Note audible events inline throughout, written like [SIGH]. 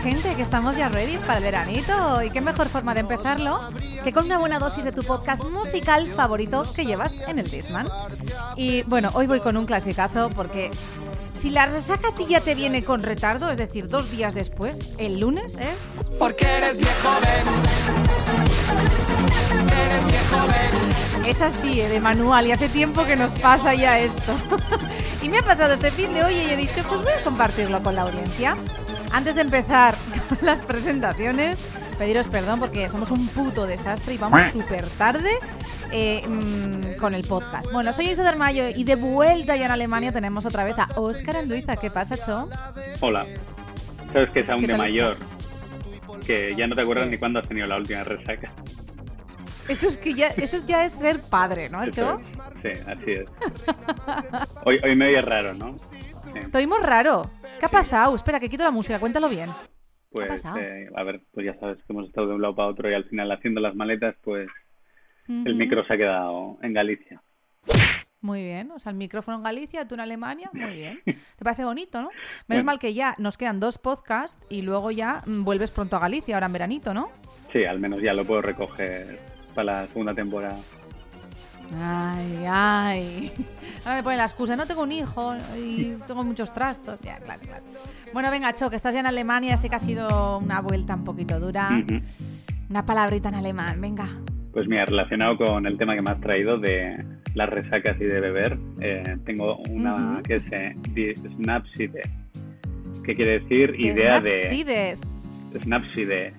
gente? Que estamos ya ready para el veranito. ¿Y qué mejor forma de empezarlo que con una buena dosis de tu podcast musical favorito que llevas en el Disman? Y bueno, hoy voy con un clasicazo porque si la resaca a ti ya te viene con retardo, es decir, dos días después, el lunes es. Porque eres viejo ven. Eres viejo ven. Es así, ¿eh? de manual, y hace tiempo que nos pasa ya esto. [LAUGHS] y me ha pasado este fin de hoy y he dicho, pues voy a compartirlo con la audiencia. Antes de empezar [LAUGHS] las presentaciones, pediros perdón porque somos un puto desastre y vamos súper tarde eh, mm, con el podcast. Bueno, soy Isidor Mayo y de vuelta ya en Alemania tenemos otra vez a Óscar Anduiza. ¿Qué pasa, Cho? Hola. Sabes que es aún ¿Qué de mayor. estás? Que ya no te acuerdas ni cuándo has tenido la última resaca. Eso es que ya, eso ya es ser padre, ¿no, Cho? Sí, así es. Hoy, hoy me oye raro, ¿no? Sí. Estoy raro. ¿Qué ha pasado? Espera, que quito la música, cuéntalo bien. Pues, eh, a ver, pues ya sabes que hemos estado de un lado para otro y al final haciendo las maletas, pues el micro se ha quedado en Galicia. Muy bien, o sea, el micrófono en Galicia, tú en Alemania, muy bien. [LAUGHS] ¿Te parece bonito, no? Menos mal que ya nos quedan dos podcasts y luego ya mm, vuelves pronto a Galicia, ahora en veranito, ¿no? Sí, al menos ya lo puedo recoger para la segunda temporada. Ay, ay. [LAUGHS] Ahora me ponen la excusa, no tengo un hijo y tengo muchos trastos. Ya, claro, claro. Bueno, venga, Cho, que estás ya en Alemania, sé que ha sido una vuelta un poquito dura. Una palabrita en alemán, venga. Pues mira, relacionado con el tema que me has traído de las resacas y de beber, eh, tengo una que es eh, die Snapside, que quiere decir idea de... Snapside,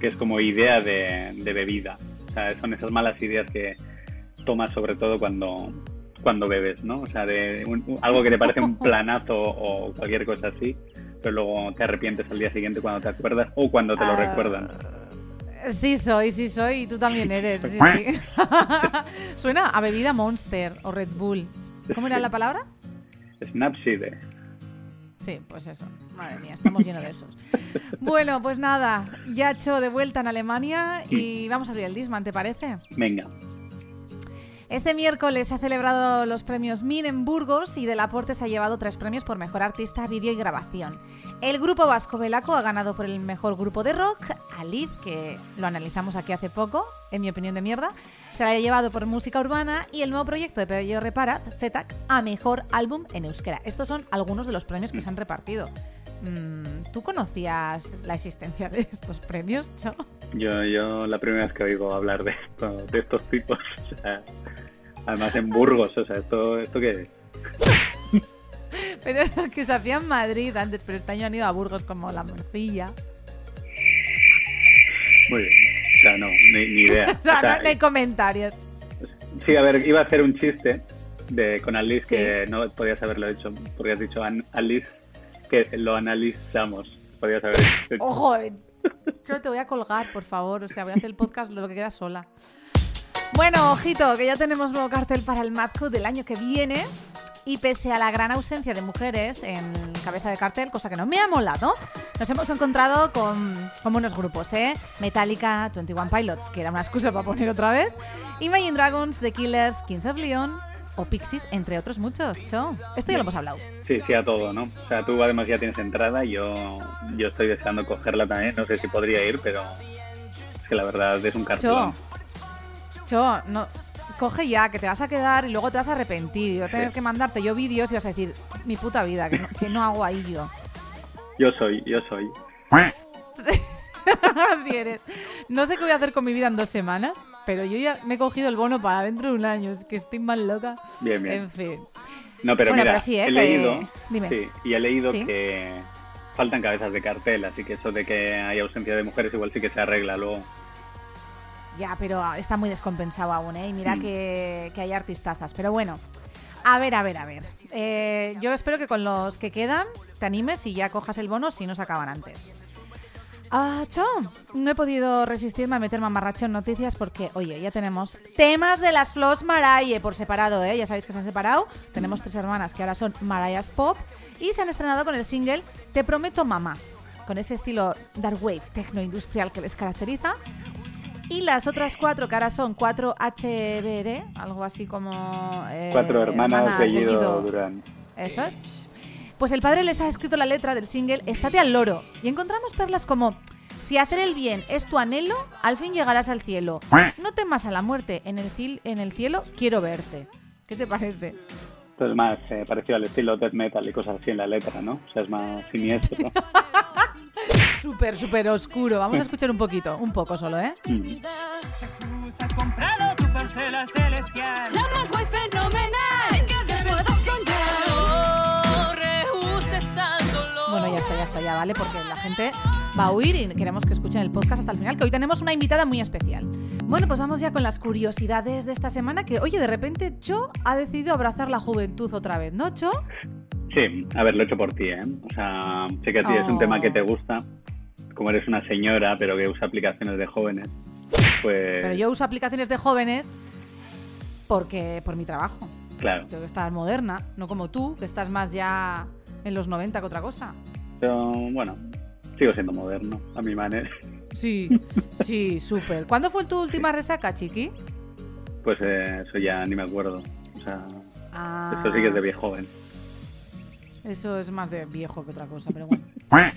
que es como idea de, de bebida. O sea, son esas malas ideas que tomas sobre todo cuando, cuando bebes, ¿no? O sea, de un- algo que te parece un [LAUGHS] planazo o cualquier cosa así, pero luego te arrepientes al día siguiente cuando te acuerdas o cuando te lo Ah, recuerdan. Sí soy, sí soy, y tú también eres. sí, sí. [LAUGHS] Suena a bebida Monster o Red Bull. ¿Cómo era la palabra? Snapside. Sí, pues eso. Madre mía, estamos llenos de esos. Bueno, pues nada, ya hecho de vuelta en Alemania y vamos a abrir el Disman, ¿te parece? Venga. Este miércoles se ha celebrado los premios MIN en Burgos y Del Aporte se ha llevado tres premios por mejor artista, vídeo y grabación. El grupo vasco Belaco ha ganado por el mejor grupo de rock, Alid, que lo analizamos aquí hace poco, en mi opinión de mierda, se la ha llevado por música urbana y el nuevo proyecto de Pedro Repara, ZETAC, a mejor álbum en euskera. Estos son algunos de los premios que se han repartido. Mm, ¿Tú conocías la existencia de estos premios, Cho? Yo, yo la primera vez que oigo hablar de, esto- de estos tipos, [LAUGHS] o sea, además en Burgos, o sea, ¿esto, esto qué es? [LAUGHS] Pero era que se hacía en Madrid antes, pero este año han ido a Burgos como la morcilla. Muy bien. O sea, no, ni, ni idea. [LAUGHS] O sea, O sea, no, no hay comentarios. Sí, a ver, iba a hacer un chiste de con Alice Sí. que no podías haberlo hecho porque has dicho Alice que lo analizamos. Podías haber. Ojo, eh. yo te voy a colgar, por favor. O sea, voy a hacer el podcast lo que queda sola. Bueno, ojito, que ya tenemos nuevo cartel para el Madco del año que viene. Y pese a la gran ausencia de mujeres en cabeza de cartel, cosa que no me ha molado, nos hemos encontrado con, con buenos grupos, ¿eh? Metallica, 21 Pilots, que era una excusa para poner otra vez, Imagine Dragons, The Killers, Kings of Leon o Pixies, entre otros muchos. Cho, esto ya lo hemos hablado. Sí, sí, a todo, ¿no? O sea, tú además ya tienes entrada y yo, yo estoy deseando cogerla también. No sé si podría ir, pero es que la verdad es un Cho, cartón. Cho, no, coge ya, que te vas a quedar y luego te vas a arrepentir. Y voy a tener que mandarte yo vídeos y vas a decir, mi puta vida, que no, que no hago ahí yo. Yo soy, yo soy. [LAUGHS] [LAUGHS] Así eres. No sé qué voy a hacer con mi vida en dos semanas, pero yo ya me he cogido el bono para dentro de un año. Es que estoy más loca. Bien, bien. En fin. No, pero Bueno, mira, pero sí, ¿eh? he que- leído, Dime. sí, y he leído Sí. que faltan cabezas de cartel, así que eso de que hay ausencia de mujeres igual sí que se arregla luego. Ya, pero está muy descompensado aún, ¿eh? Y mira Mm. que, que hay artistazas. Pero bueno, a ver, a ver, a ver. Eh, yo espero que con los que quedan te animes y ya cojas el bono si no se acaban antes. Ah, Cho, no he podido resistirme a meter mamarracho en noticias porque, oye, ya tenemos temas de las Flos Maraye por separado, ¿eh? Ya sabéis que se han separado. Tenemos tres hermanas que ahora son Marayas Pop y se han estrenado con el single Te Prometo Mamá, con ese estilo dark wave, tecno industrial que les caracteriza. Y las otras cuatro, que ahora son 4 HBD, algo así como... eh, Cuatro hermanas, apellido Bellido. Durán. Eso es. Pues el padre les ha escrito la letra del single Estate al loro. Y encontramos perlas como Si hacer el bien es tu anhelo, al fin llegarás al cielo. No temas a la muerte, en el, cil- en el cielo quiero verte. ¿Qué te parece? Esto es más eh, parecido al estilo death metal y cosas así en la letra, ¿no? O sea, es más siniestro. [LAUGHS] Súper, súper oscuro. Vamos a escuchar un poquito, un poco solo, ¿eh? Mm. Jesús ha comprado tu parcela celestial. La más guay fenomenal vale, porque la gente va a huir y queremos que escuchen el podcast hasta el final, que hoy tenemos una invitada muy especial. Bueno, pues vamos ya con las curiosidades de esta semana, que oye, de repente Cho ha decidido abrazar la juventud otra vez, ¿no, Cho? Sí, a ver, lo he hecho por ti, ¿eh? O sea, sé que a ti es un Oh. tema que te gusta, como eres una señora, pero que usa aplicaciones de jóvenes, pues, Pero yo uso aplicaciones de jóvenes porque por mi trabajo. claro. Tengo que estar moderna, no como tú, que estás más ya en los 90 que otra cosa. Pero, bueno, sigo siendo moderno, a mi manera. Sí, sí, súper. ¿Cuándo fue tu última resaca, chiqui? Pues eh, eso ya ni me acuerdo. O sea, Ah, esto sí que es de viejo joven. Eso es más de viejo que otra cosa, pero bueno. [LAUGHS]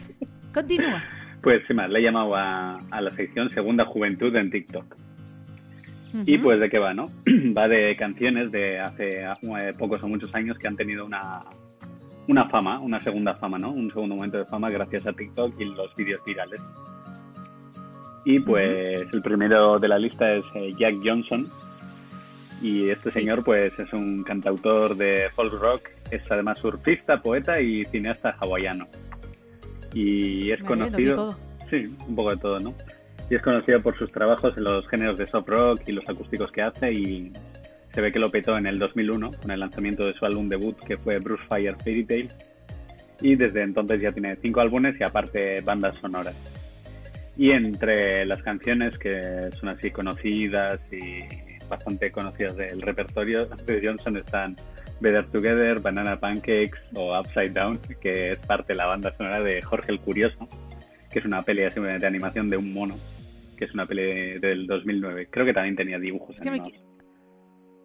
Continúa. Pues sin más, le he llamado a, a la sección Segunda Juventud en TikTok. Y pues de qué va, ¿no? [CLEARS THROAT] va de canciones de hace eh, pocos o muchos años que han tenido una, una fama, una segunda fama, ¿no? Un segundo momento de fama gracias a TikTok y los vídeos virales. Y pues el primero de la lista es eh, Jack Johnson. Y este señor pues es un cantautor de folk rock, es además surfista, poeta y cineasta hawaiano. Y es Me conocido... Sí, un poco de todo, ¿no? Y es conocido por sus trabajos en los géneros de soft rock y los acústicos que hace y se ve que lo petó en el 2001 con el lanzamiento de su álbum debut que fue Bruce Fire Fairy Tale y desde entonces ya tiene cinco álbumes y aparte bandas sonoras. Y entre las canciones que son así conocidas y bastante conocidas del repertorio de Johnson están Better Together, Banana Pancakes o Upside Down, que es parte de la banda sonora de Jorge el Curioso, que es una peli así de animación de un mono, que es una peli del 2009. Creo que también tenía dibujos Es que animados.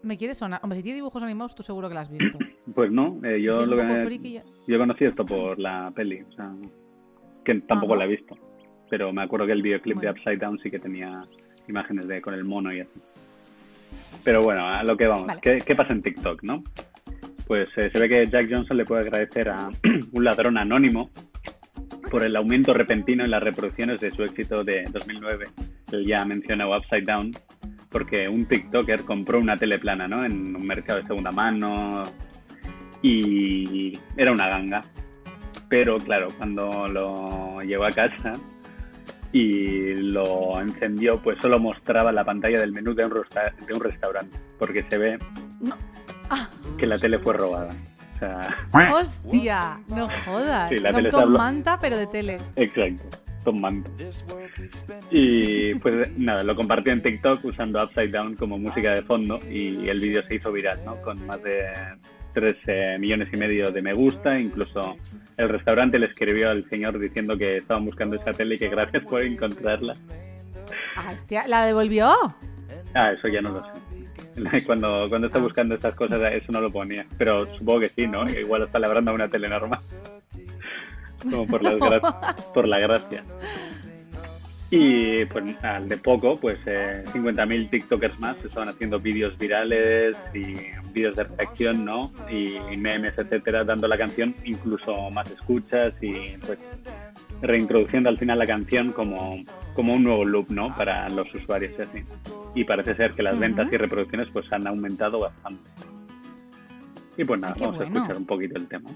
Me quiere sonar. Hombre, si tiene dibujos animados, tú seguro que lo has visto. [CLEARS THROAT] Pues no, eh, yo, Si lo que- ya- yo conocí esto por la peli, o sea, que tampoco Ajá. la he visto. Pero me acuerdo que el videoclip de. Upside Down sí que tenía imágenes de con el mono y así. Pero bueno, a lo que vamos. Vale. ¿Qué, qué pasa en TikTok, no? Pues eh, se ve que Jack Johnson le puede agradecer a [CLEARS THROAT] un ladrón anónimo por el aumento repentino en las reproducciones de su éxito de 2009, el ya mencionado Upside Down, porque un TikToker compró una tele plana, ¿no? En un mercado de segunda mano y era una ganga. Pero claro, cuando lo llevó a casa y lo encendió, pues solo mostraba la pantalla del menú de un, rosta- de un restaurante, porque se ve No. Ah. que la tele fue robada. O sea, ¡Hostia! No jodas. [LAUGHS] Sí, la tele Manta, pero de tele. exacto, Tom Manto. Y pues nada, lo compartió en TikTok usando Upside Down como música de fondo y el vídeo se hizo viral, ¿no? Con más de 3 millones y medio de me gusta, incluso el restaurante le escribió al señor diciendo que estaban buscando esa tele y que gracias por encontrarla. Ah, Hostia, ¿la devolvió? Ah, eso ya no lo sé. [LAUGHS] Cuando, cuando está buscando estas cosas, eso no lo ponía. Pero supongo que sí, ¿no? Igual está labrando una tele normal. Como por, las por la gracia. Y pues al de poco, pues eh, 50.000 TikTokers más estaban haciendo vídeos virales y vídeos de reacción, ¿no? Y memes, etcétera, dando la canción incluso más escuchas y pues reintroduciendo al final la canción como, como un nuevo loop, ¿no? Para los usuarios y así. Y parece ser que las ventas y reproducciones pues han aumentado bastante. Y pues nada, qué vamos a escuchar un poquito el tema.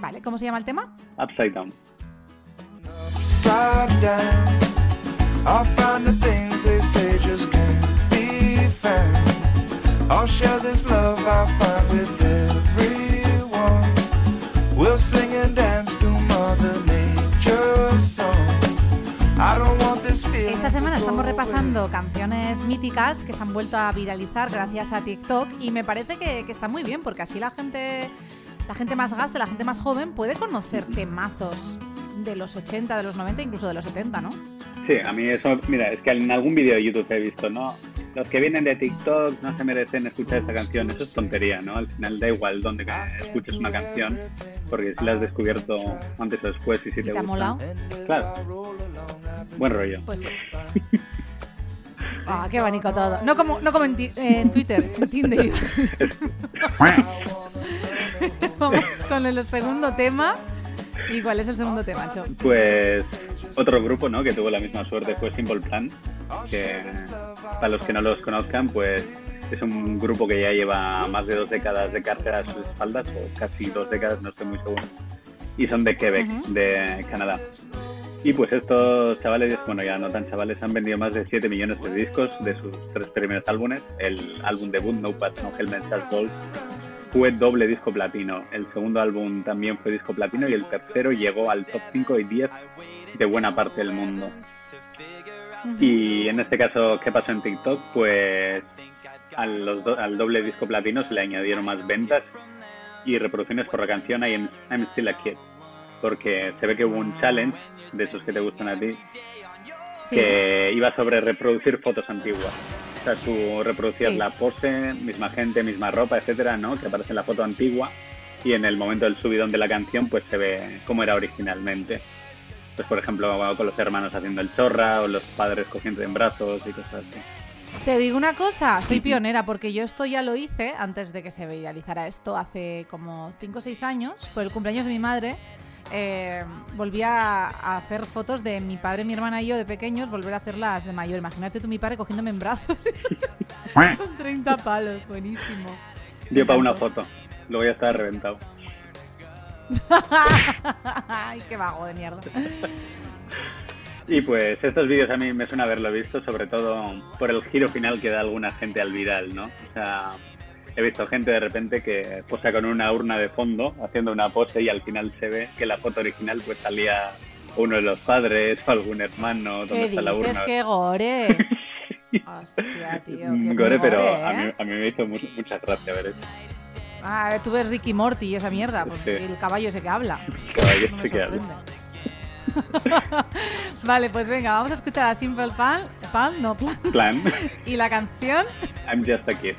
Vale, ¿cómo se llama el tema? Upside Down. upside down. I'll find the things they say just can't be found. I'll share this love I find with everyone. We'll sing and dance to Mother Nature's songs. I don't want this feeling Esta semana estamos repasando canciones míticas que se han vuelto a viralizar gracias a TikTok y me parece que, que está muy bien porque así la gente, la gente más gasta, la gente más joven puede conocer temazos de los 80, de los 90, incluso de los 70, ¿no? Sí, a mí eso, mira, es que en algún vídeo de YouTube he visto, ¿no? Los que vienen de TikTok no se merecen escuchar esta canción, eso es tontería, ¿no? Al final da igual dónde ca- escuches una canción, porque si la has descubierto antes o después y si te, te ha gusta. molado? Claro. Buen rollo. Pues sí. [LAUGHS] Ah, qué bonito todo. No como, no como en, ti- en Twitter, en Tinder. [LAUGHS] [LAUGHS] Vamos con el segundo tema. ¿Y cuál es el segundo tema, Cho? Pues otro grupo, ¿no? Que tuvo la misma suerte fue Simple Plan, que para los que no los conozcan, pues es un grupo que ya lleva más de dos décadas de carrera a sus espaldas, o casi dos décadas, no estoy muy seguro. Y son de Quebec, Ujú. de Canadá. Y pues estos chavales, bueno, ya no tan chavales, han vendido más de 7 millones de discos de sus tres primeros álbumes. El álbum debut, No Patch, No Helmet, Just Balls, fue doble disco platino. El segundo álbum también fue disco platino y el tercero llegó al top 5 y 10 de buena parte del mundo. Y en este caso, ¿qué pasó en TikTok? Pues al, los do- al doble disco platino se le añadieron más ventas y reproducciones por la canción I'm, I'm Still a Kid. Porque se ve que hubo un challenge de esos que te gustan a ti Sí. que iba sobre reproducir fotos antiguas. O sea, tú reproducías Sí. la pose, misma gente, misma ropa, etcétera, ¿no? Que aparece en la foto antigua y en el momento del subidón de la canción, pues se ve cómo era originalmente. Pues, por ejemplo, con los hermanos haciendo el chorra o los padres cogiendo en brazos y cosas así. Te digo una cosa, soy pionera porque yo esto ya lo hice antes de que se viralizara esto hace como 5 o 6 años, por el cumpleaños de mi madre. Eh, volví a, a hacer fotos de mi padre, mi hermana y yo de pequeños, volver a hacerlas de mayor. Imagínate tú mi padre cogiéndome en brazos [LAUGHS] con 30 palos, buenísimo. Dio para una foto, luego ya estaba reventado. [LAUGHS] Ay, qué vago de mierda. Y pues estos vídeos a mí me suena haberlo visto, sobre todo por el giro final que da alguna gente al viral, ¿no? O sea, he visto gente de repente que posa con una urna de fondo haciendo una pose y al final se ve que la foto original pues salía uno de los padres o algún hermano donde ¿Qué está la urna. ¡Qué gore! [LAUGHS] Hostia, tío. qué Mm, muy Gore, pero gore, a, mí, ¿eh? a mí me hizo mu- mucha gracia ver eso. Ah, tuve Ricky Morty y esa mierda, porque Sí. el caballo ese que habla. Caballo [LAUGHS] No ese que habla. [LAUGHS] vale, pues venga, vamos a escuchar a Simple Plan, Plan, no Plan, Plan, y la canción. I'm just a kid.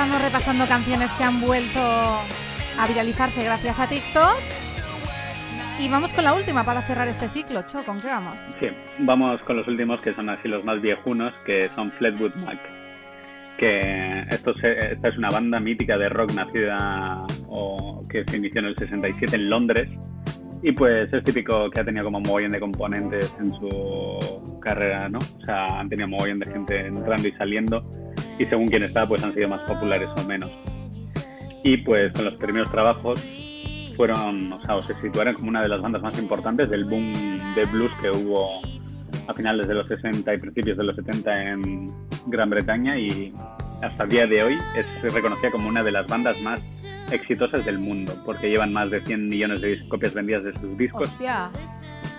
Estamos repasando canciones que han vuelto a viralizarse gracias a TikTok. Y vamos con la última para cerrar este ciclo. Cho, ¿con qué vamos? Vamos con los últimos que son así los más viejunos, que son Fleetwood Mac. Que esta es una banda mítica de rock nacida o que se inició en el 67 en Londres. Y pues es típico que ha tenido como mogollón de componentes en su carrera, ¿no? O sea, han tenido mogollón de gente entrando y saliendo. Y según quién está, pues han sido más populares o menos. Y pues con los primeros trabajos fueron, o sea, o se situaron como una de las bandas más importantes del boom de blues que hubo a finales de los 60 y principios de los 70 en Gran Bretaña y hasta el día de hoy es reconocida como una de las bandas más exitosas del mundo porque llevan más de 100 millones de copias vendidas de sus discos Hostia.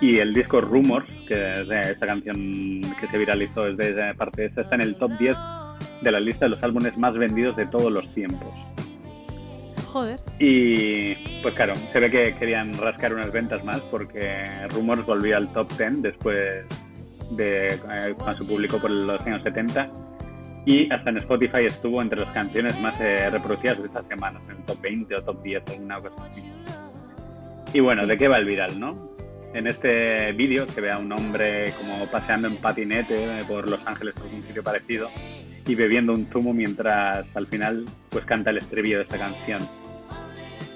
y el disco Rumors, que es de esta canción que se viralizó es de esa parte, esta está en el top 10 de la lista de los álbumes más vendidos de todos los tiempos. Joder. Y pues claro, se ve que querían rascar unas ventas más porque Rumors volvió al top 10 después de eh, cuando se publicó por los años 70 y hasta en Spotify estuvo entre las canciones más eh, reproducidas de estas semanas, en el top 20 o top 10 o alguna cosa así. Y bueno. ¿de qué va el viral, no? en este vídeo se ve a un hombre como paseando en patinete eh, por Los Ángeles o algún sitio parecido y bebiendo un zumo mientras al final pues canta el estribillo de esta canción.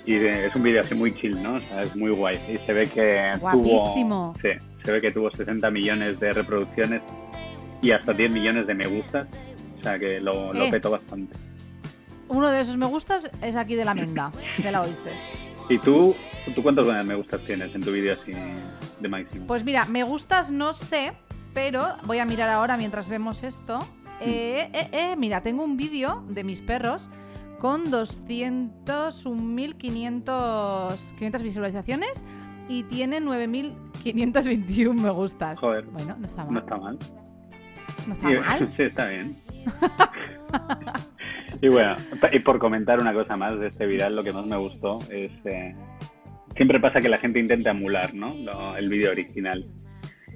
Y de- es un vídeo así muy chill, ¿no? O sea, es muy guay. Y se ve que Guapísimo. tuvo... Sí, se ve que tuvo 60 millones de reproducciones y hasta 10 millones de me gustas. O sea que lo, lo Eh. petó bastante. Uno de esos me gustas es aquí de la Menda, de la OIC. [LAUGHS] ¿Y tú, tú cuántos me gustas tienes en tu vídeo así de máximo? Pues mira, me gustas no sé, pero voy a mirar ahora mientras vemos esto. Eh, eh, eh, mira, tengo un vídeo de mis perros con 201.500 500 visualizaciones y tiene 9.521 me gustas. Joder. Bueno, no está mal. no está mal. No está Y- mal. [LAUGHS] sí, está bien. [LAUGHS] y bueno, y por comentar una cosa más de este viral, lo que más me gustó es... eh, siempre pasa que la gente intenta emular, ¿no? Lo- el vídeo original.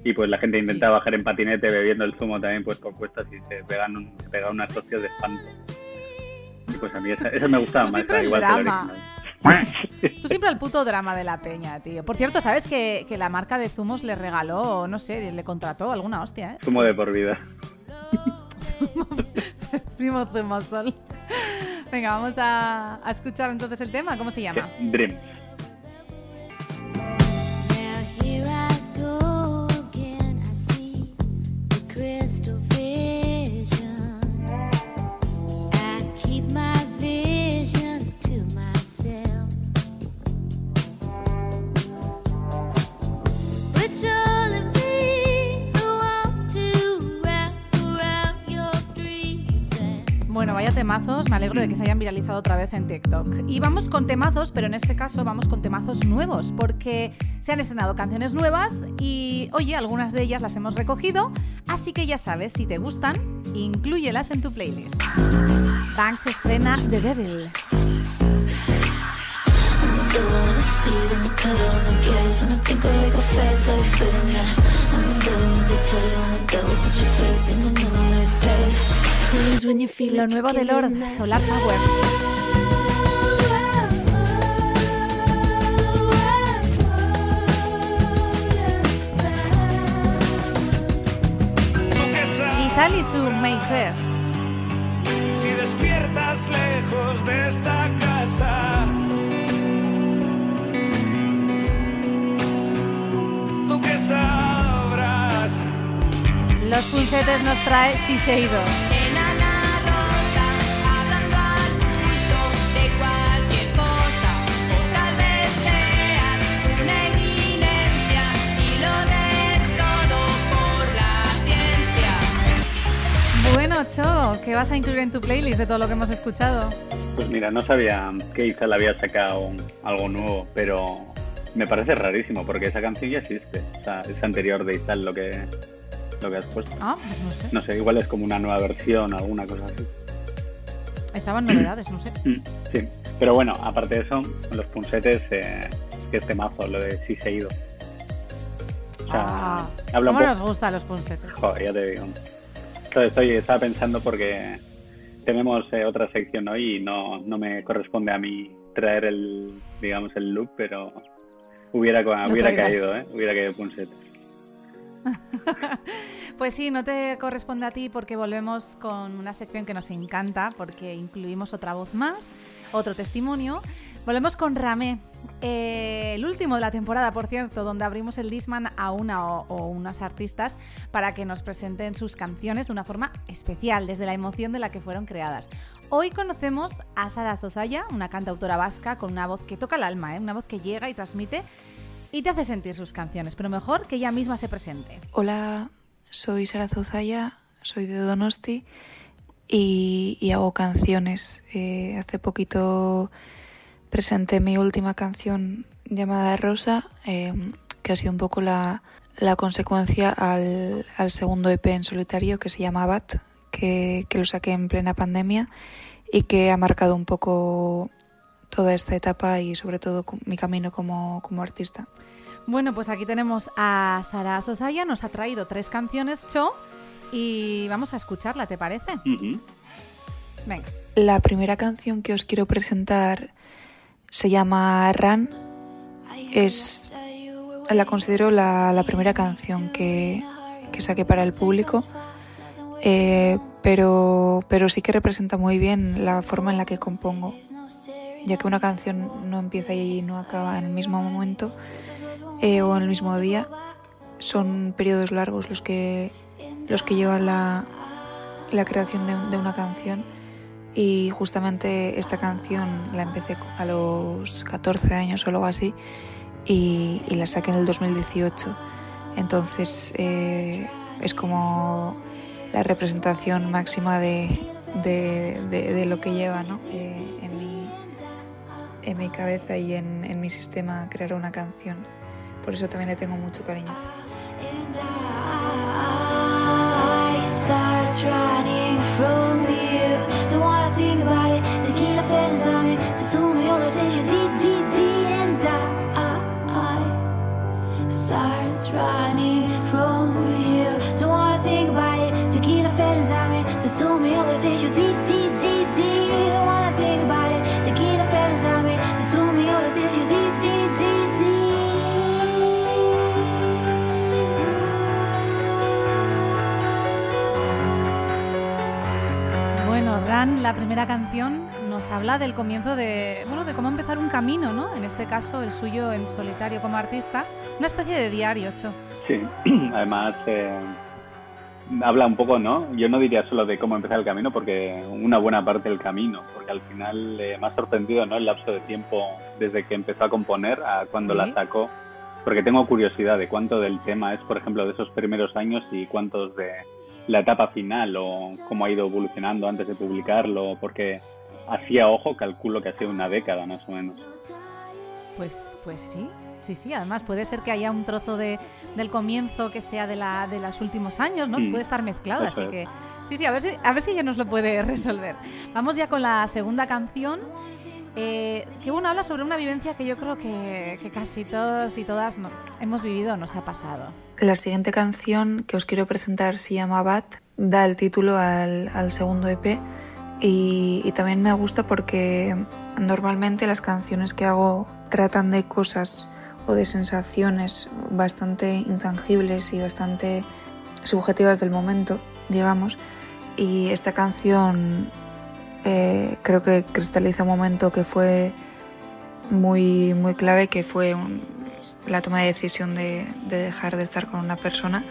Y pues la gente intenta Sí. bajar en patinete bebiendo el zumo también pues por cuestas y se pegan, un, se pegan unas hostias de espanto. Pues a mí esa, esa me gustaba Tú más, siempre el igual drama. Tú siempre el puto drama de la peña, tío. Por cierto, ¿sabes que, que la marca de zumos le regaló, no sé, le contrató alguna hostia, eh? Zumo de por vida. [LAUGHS] Primo Zumosol. Venga, vamos a, a escuchar entonces el tema. ¿Cómo se llama? Dream. Now here I go again. I see the crystal Bueno, vaya temazos. Me alegro de que se hayan viralizado otra vez en TikTok. Y vamos con temazos, pero en este caso vamos con temazos nuevos, porque se han estrenado canciones nuevas y, oye, algunas de ellas las hemos recogido. Así que ya sabes, si te gustan, inclúyelas en tu playlist. Banks estrena The Devil. Lo nuevo de Lord, Solar Power. Y tal y su Mayfair. Si despiertas lejos de esta casa, tú que sabrás. Los pulsetes nos trae Shiseido. Bueno, Cho, ¿qué vas a incluir en tu playlist de todo lo que hemos escuchado? Pues mira, no sabía que Izal había sacado algo nuevo, pero me parece rarísimo porque esa canción ya existe. O sea, es anterior de Izal lo que, lo que has puesto. Ah, pues no sé. No sé, igual es como una nueva versión o alguna cosa así. Estaban novedades, no sé. [CLEARS THROAT] Sí, pero bueno, aparte de eso, los punsetes, eh, que es temazo, lo de si se ha ido. O sea, Ah, habla un ¿Cómo poco... nos gustan los pulsetes? Joder, ya te digo. Claro, estoy, estaba pensando porque tenemos eh, otra sección hoy y no, no me corresponde a mí traer el, digamos, el look, pero hubiera, caído, ¿eh? Hubiera caído punsetes. [LAUGHS] Pues sí, no te corresponde a ti porque volvemos con una sección que nos encanta, porque incluimos otra voz más, otro testimonio. Volvemos con Ramé, eh, el último de la temporada, por cierto, donde abrimos el Disman a una o, unas artistas para que nos presenten sus canciones de una forma especial, desde la emoción de la que fueron creadas. Hoy conocemos a Sara Zozaya, una cantautora vasca con una voz que toca el alma, ¿eh? una voz que llega y transmite y te hace sentir sus canciones, pero mejor que ella misma se presente. Hola, soy Sara Zuzaya, soy de Donosti y, y hago canciones. Eh, hace poquito presenté mi última canción llamada Rosa, eh, que ha sido un poco la, la consecuencia al, al segundo EP en solitario que se llama Bat, que, que lo saqué en plena pandemia y que ha marcado un poco toda esta etapa y sobre todo mi camino como, como artista. Bueno, pues aquí tenemos a Sara Zozaya, nos ha traído tres canciones, Cho, y vamos a escucharla, ¿te parece? Venga. La primera canción que os quiero presentar se llama Run. Es la considero la, la primera canción que, que saqué para el público, eh, pero, pero sí que representa muy bien la forma en la que compongo, ya que una canción no empieza y no acaba en el mismo momento eh, o en el mismo día. Son periodos largos los que, los que llevan la, la creación de, de una canción y justamente esta canción la empecé a los 14 años o algo así y, y la saqué en el 2018. Entonces eh, es como la representación máxima de, de, de- de lo que lleva ¿no? Eh, en, mi, en mi cabeza y en, en mi sistema crear una canción. Por eso también le tengo mucho cariño. Start running from. think about it. Tequila on me, to me all attention la primera canción nos habla del comienzo de, bueno, de cómo empezar un camino, ¿no? En este caso, el suyo en solitario como artista, una especie de diario, Cho. Sí, [CLEARS THROAT] además eh, habla un poco, ¿no? Yo no diría solo de cómo empezar el camino, porque una buena parte del camino, porque al final eh, me ha sorprendido, ¿no? El lapso de tiempo desde que empezó a componer a cuando Sí. la sacó, porque tengo curiosidad de cuánto del tema es, por ejemplo, de esos primeros años y cuántos de la etapa final o cómo ha ido evolucionando antes de publicarlo, porque así a ojo calculo que ha sido una década más o menos. Pues, pues sí, sí, sí. Además, puede ser que haya un trozo de, del comienzo que sea de, la, de los últimos años, ¿no? Mm, Puede estar mezclado, eso así es. que... Sí, sí, a ver si, a ver si ella nos lo puede [LAUGHS] resolver. Vamos ya con la segunda canción. Eh, que bueno, habla sobre una vivencia que yo creo que, que casi todos y todas no- hemos vivido, nos ha pasado. La siguiente canción que os quiero presentar se llama Bat, da el título al, al segundo EP y, y también me gusta porque normalmente las canciones que hago tratan de cosas o de sensaciones bastante intangibles y bastante subjetivas del momento, digamos, y esta canción eh, creo que cristaliza un momento que fue muy, muy clave, que fue la toma de decisión de, de dejar de estar con una persona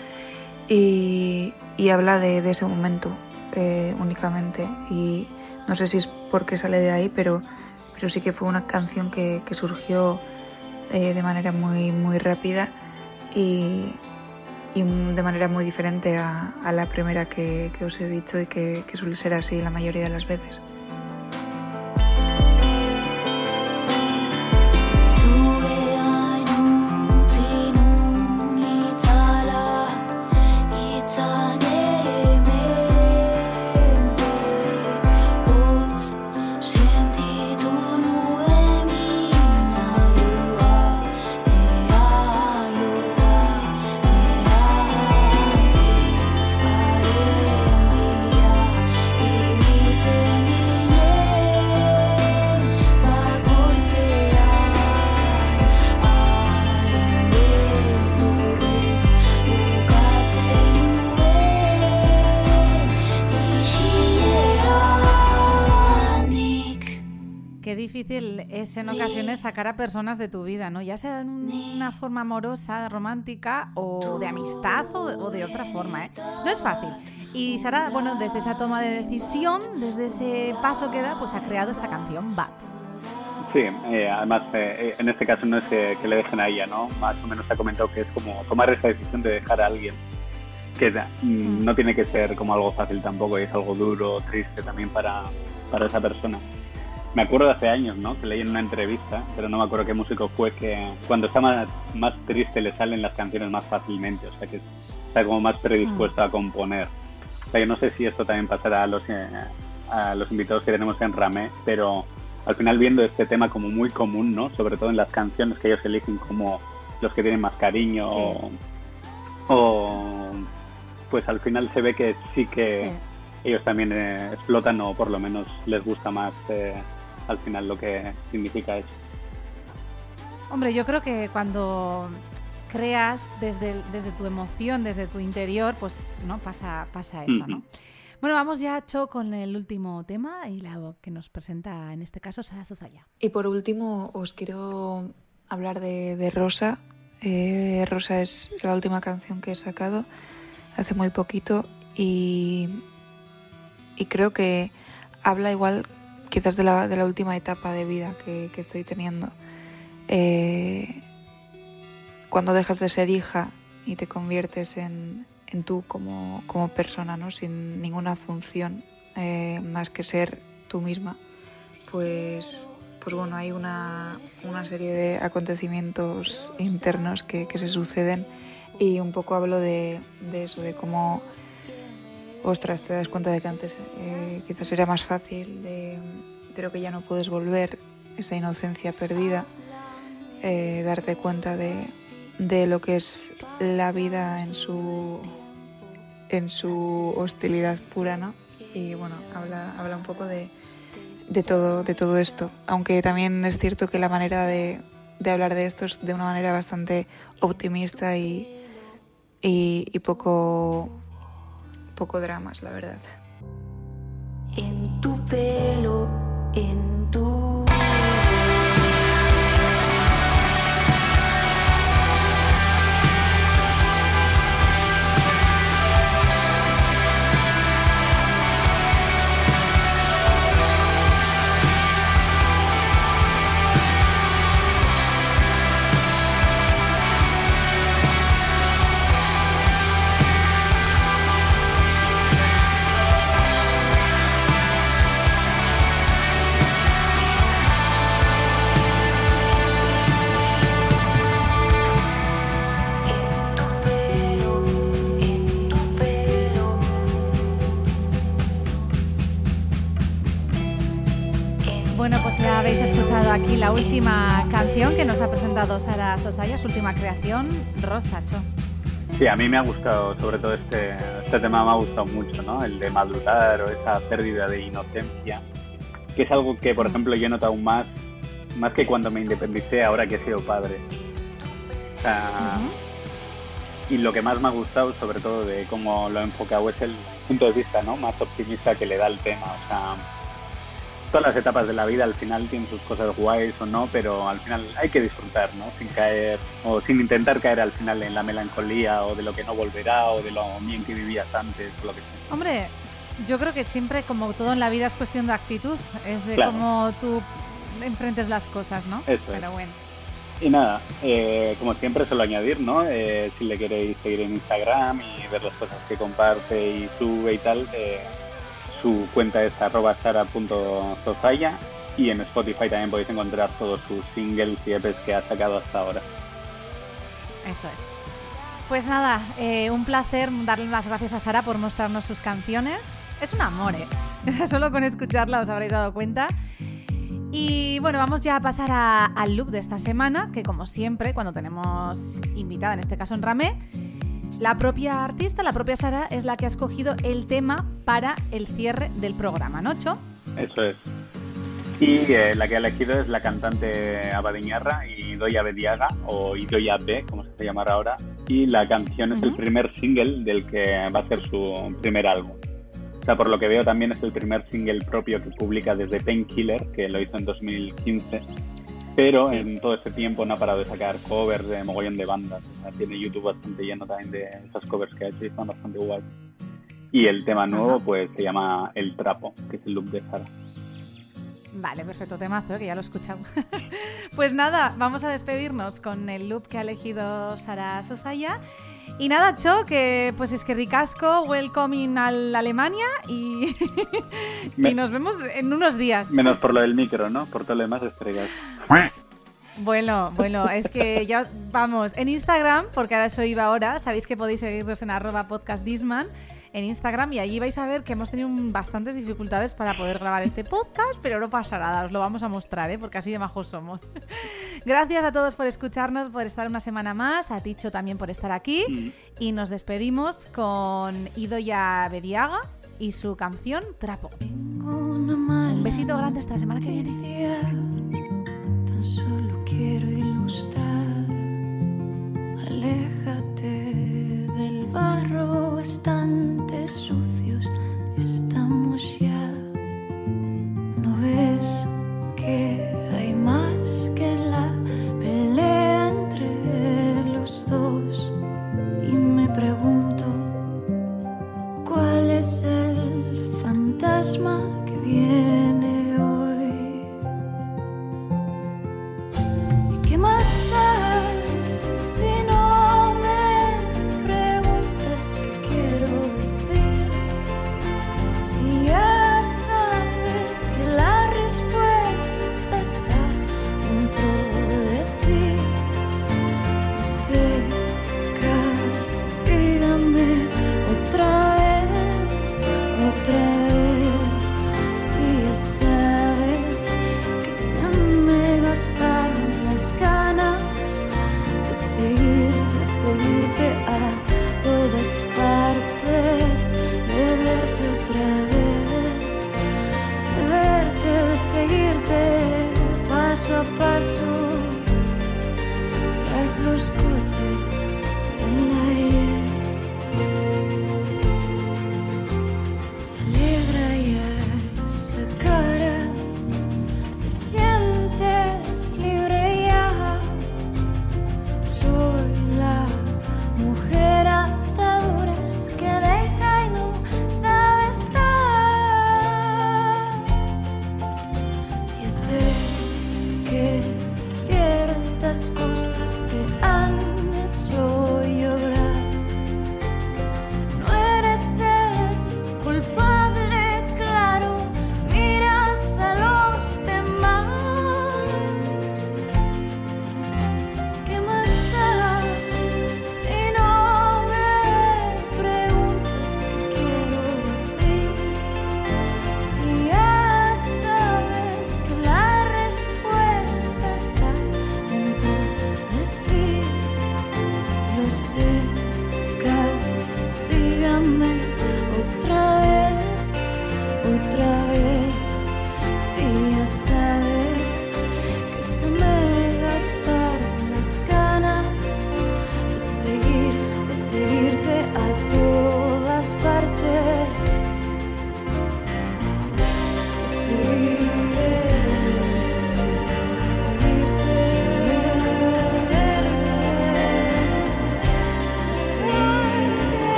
y, habla de, ese momento eh, únicamente. Y no sé si es porque sale de ahí, pero, pero sí que fue una canción que, que surgió eh, de manera muy, muy rápida y, y de manera muy diferente a, a la primera que, os he dicho y que, que suele ser así la mayoría de las veces. Es en ocasiones sacar a personas de tu vida, ¿no? Ya sea de una forma amorosa, romántica o de amistad o, o de otra forma, ¿eh? No es fácil. Y Sara, bueno, desde esa toma de decisión, desde ese paso que da, pues ha creado esta canción, Bat. Sí, eh, además eh, en este caso no es eh, que le dejen a ella, ¿no? Más o menos ha comentado que es como tomar esa decisión de dejar a alguien, que mm, no tiene que ser como algo fácil tampoco, y es algo duro, triste también para, para esa persona. Me acuerdo de hace años, ¿no? Que leí en una entrevista, pero no me acuerdo qué músico fue, que cuando está más, más triste le salen las canciones más fácilmente, o sea que está como más predispuesto a componer. O sea, yo no sé si esto también pasará a los, eh, a los invitados que tenemos en Ramé, pero al final viendo este tema como muy común, ¿no? Sobre todo en las canciones que ellos eligen como los que tienen más cariño Sí. o, o, pues al final se ve que sí que Sí. ellos también eh, explotan o por lo menos les gusta más eh, al final lo que significa eso. Hombre, yo creo que cuando creas desde, desde tu emoción, desde tu interior, pues no pasa, pasa eso, ¿no? Bueno, vamos ya, Cho, con el último tema y la que nos presenta en este caso Sara Zozaya. Y por último, os quiero hablar de, de Rosa. Eh, Rosa es la última canción que he sacado hace muy poquito y, y creo que habla igual quizás de la, de la última etapa de vida que, que estoy teniendo. Eh, cuando dejas de ser hija y te conviertes en, en tú como, como persona, ¿no? sin ninguna función eh, más que ser tú misma, pues, pues bueno, hay una, una serie de acontecimientos internos que, que se suceden y un poco hablo de, de eso, de cómo, ostras, te das cuenta de que antes eh, quizás era más fácil, de, que ya no puedes volver, esa inocencia perdida, eh, darte cuenta de, de lo que es la vida en su, en su hostilidad pura, ¿no? Y bueno, habla, habla un poco de, de todo, de todo esto. Aunque también es cierto que la manera de, de hablar de esto es de una manera bastante optimista y, y poco, poco dramas, la verdad. En tu pelo, ya habéis escuchado aquí la última canción que nos ha presentado Sara Zozaya, su última creación, Rosa, Cho. Sí, a mí me ha gustado, sobre todo este, este tema me ha gustado mucho, ¿no? El de madurar o esa pérdida de inocencia, que es algo que, por ejemplo, yo he notado más, más que cuando me independicé, ahora que he sido padre. O sea, y lo que más me ha gustado, sobre todo de cómo lo he enfocado, es el punto de vista, ¿no? Más optimista que le da el tema. O sea, todas las etapas de la vida al final tienen sus cosas guays o no, pero al final hay que disfrutar, ¿no? Sin caer, o sin intentar caer al final en la melancolía o de lo que no volverá o de lo bien que vivías antes o lo que sea. Hombre, yo creo que siempre, como todo en la vida, es cuestión de actitud, es de Claro. cómo tú enfrentes las cosas, ¿no? Eso es. Pero bueno. Y nada, eh, como siempre suelo añadir, ¿no? Eh, si le queréis seguir en Instagram y ver las cosas que comparte y sube y tal, eh, su cuenta es arroba sara.zozaya y en Spotify también podéis encontrar todos sus singles y EPs que ha sacado hasta ahora. Eso es. Pues nada, eh, un placer darle las gracias a Sara por mostrarnos sus canciones. Es un amor, ¿eh? [LAUGHS] Solo con escucharla os habréis dado cuenta. Y bueno, vamos ya a pasar al loop de esta semana, que como siempre, cuando tenemos invitada, en este caso en Ramé, la propia artista, la propia Sara, es la que ha escogido el tema para el cierre del programa, ¿no, Cho? Eso es. Y eh, la que ha elegido es la cantante Abadiñarra y Doya Bediaga, o Idoya B, como se llamará ahora. Y la canción es el primer single del que va a ser su primer álbum. O sea, por lo que veo también es el primer single propio que publica desde Painkiller, que lo hizo en 2015. Pero Sí. en todo este tiempo no ha parado de sacar covers de mogollón de bandas. O sea, tiene YouTube bastante lleno también de esas covers que ha hecho y están bastante guays. Y el tema nuevo Ajá. pues se llama El Trapo, que es el look de Sara. Vale, perfecto temazo, que ya lo he escuchado. [LAUGHS] pues nada, vamos a despedirnos con el loop que ha elegido Sara Zozaya. Y nada, Cho, que pues es que ricasco, welcoming al Alemania y, [LAUGHS] y nos vemos en unos días. Menos por lo del micro, ¿no? Por todo lo demás estrellas. Bueno, bueno, es que ya vamos, en Instagram, porque ahora eso iba ahora, sabéis que podéis seguirnos en arroba podcastdisman en Instagram y allí vais a ver que hemos tenido bastantes dificultades para poder grabar este podcast, pero no pasa nada, os lo vamos a mostrar, ¿eh? porque así de majos somos. [LAUGHS] Gracias a todos por escucharnos, por estar una semana más, a Ticho también por estar aquí Mm. y nos despedimos con Idoya Bediaga y su canción Trapo. Un besito grande hasta la semana que viene. Tan solo quiero ilustrar barro, estantes sucios, estamos ya. ¿No ves que hay más que la pelea entre los dos? Y me pregunto, ¿cuál es el fantasma que viene?